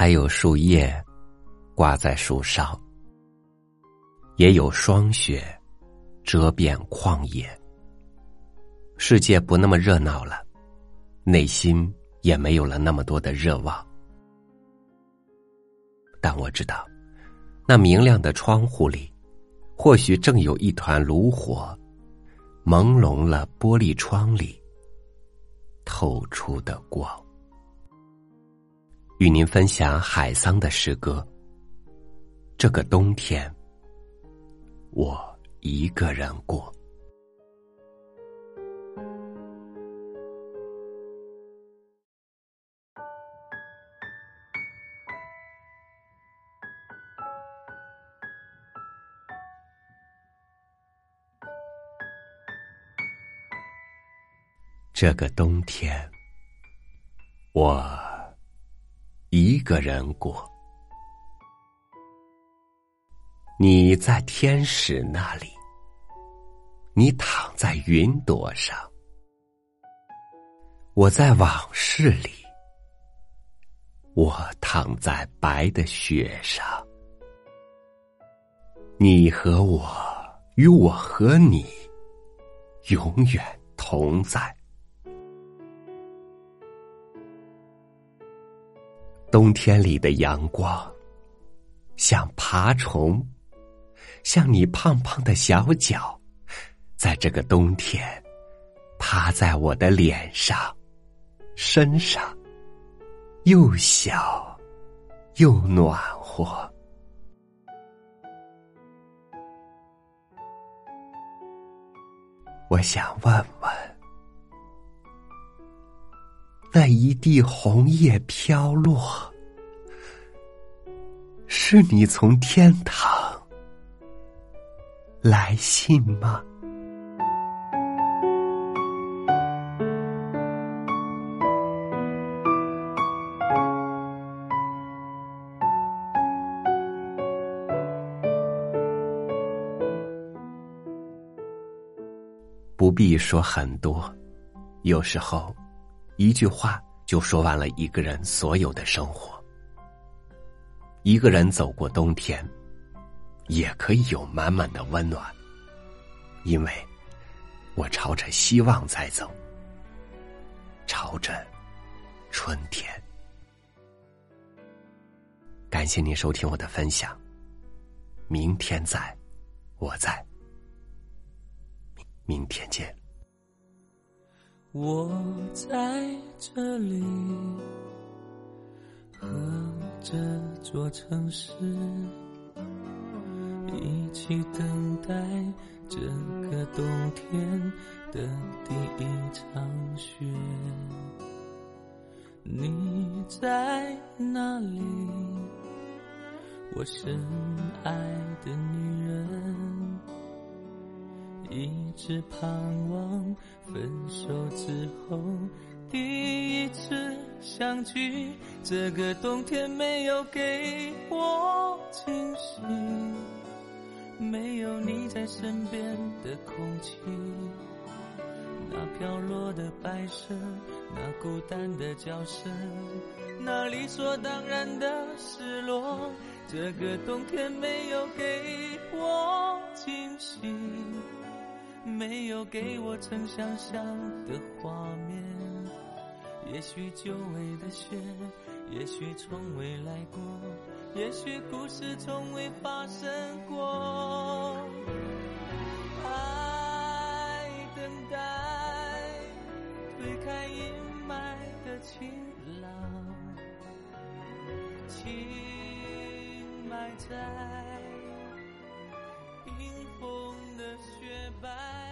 还有树叶挂在树梢，也有霜雪遮遍旷野。世界不那么热闹了，内心也没有了那么多的热望。但我知道，那明亮的窗户里，或许正有一团炉火，朦胧了玻璃窗里透出的光。与您分享海桑的诗歌。这个冬天，我一个人过。这个冬天，我一个人过。你在天使那里，你躺在云朵上，我在往事里，我躺在白的雪上。你和我，与我和你，永远同在。冬天里的阳光，像爬虫，像你胖胖的小脚，在这个冬天，趴在我的脸上、身上，又小又暖和。我想问问。那一地红叶飘落，是你从天堂来信吗？不必说很多，有时候。一句话就说完了一个人所有的生活。一个人走过冬天，也可以有满满的温暖，因为我朝着希望在走，朝着春天。感谢您收听我的分享，明天在，我在，明天见。我在这里，和这座城市一起等待这个冬天的第一场雪。你在哪里？我深爱的女人。一直盼望分手之后第一次相聚。这个冬天没有给我惊喜，没有你在身边的空气，那飘落的白色，那孤单的叫声，那理所当然的失落。这个冬天没有给我惊喜。没有给我曾想象的画面，也许久违的雪，也许从未来过，也许故事从未发生过。爱等待，推开阴霾的晴朗，情埋在冰封的雪白。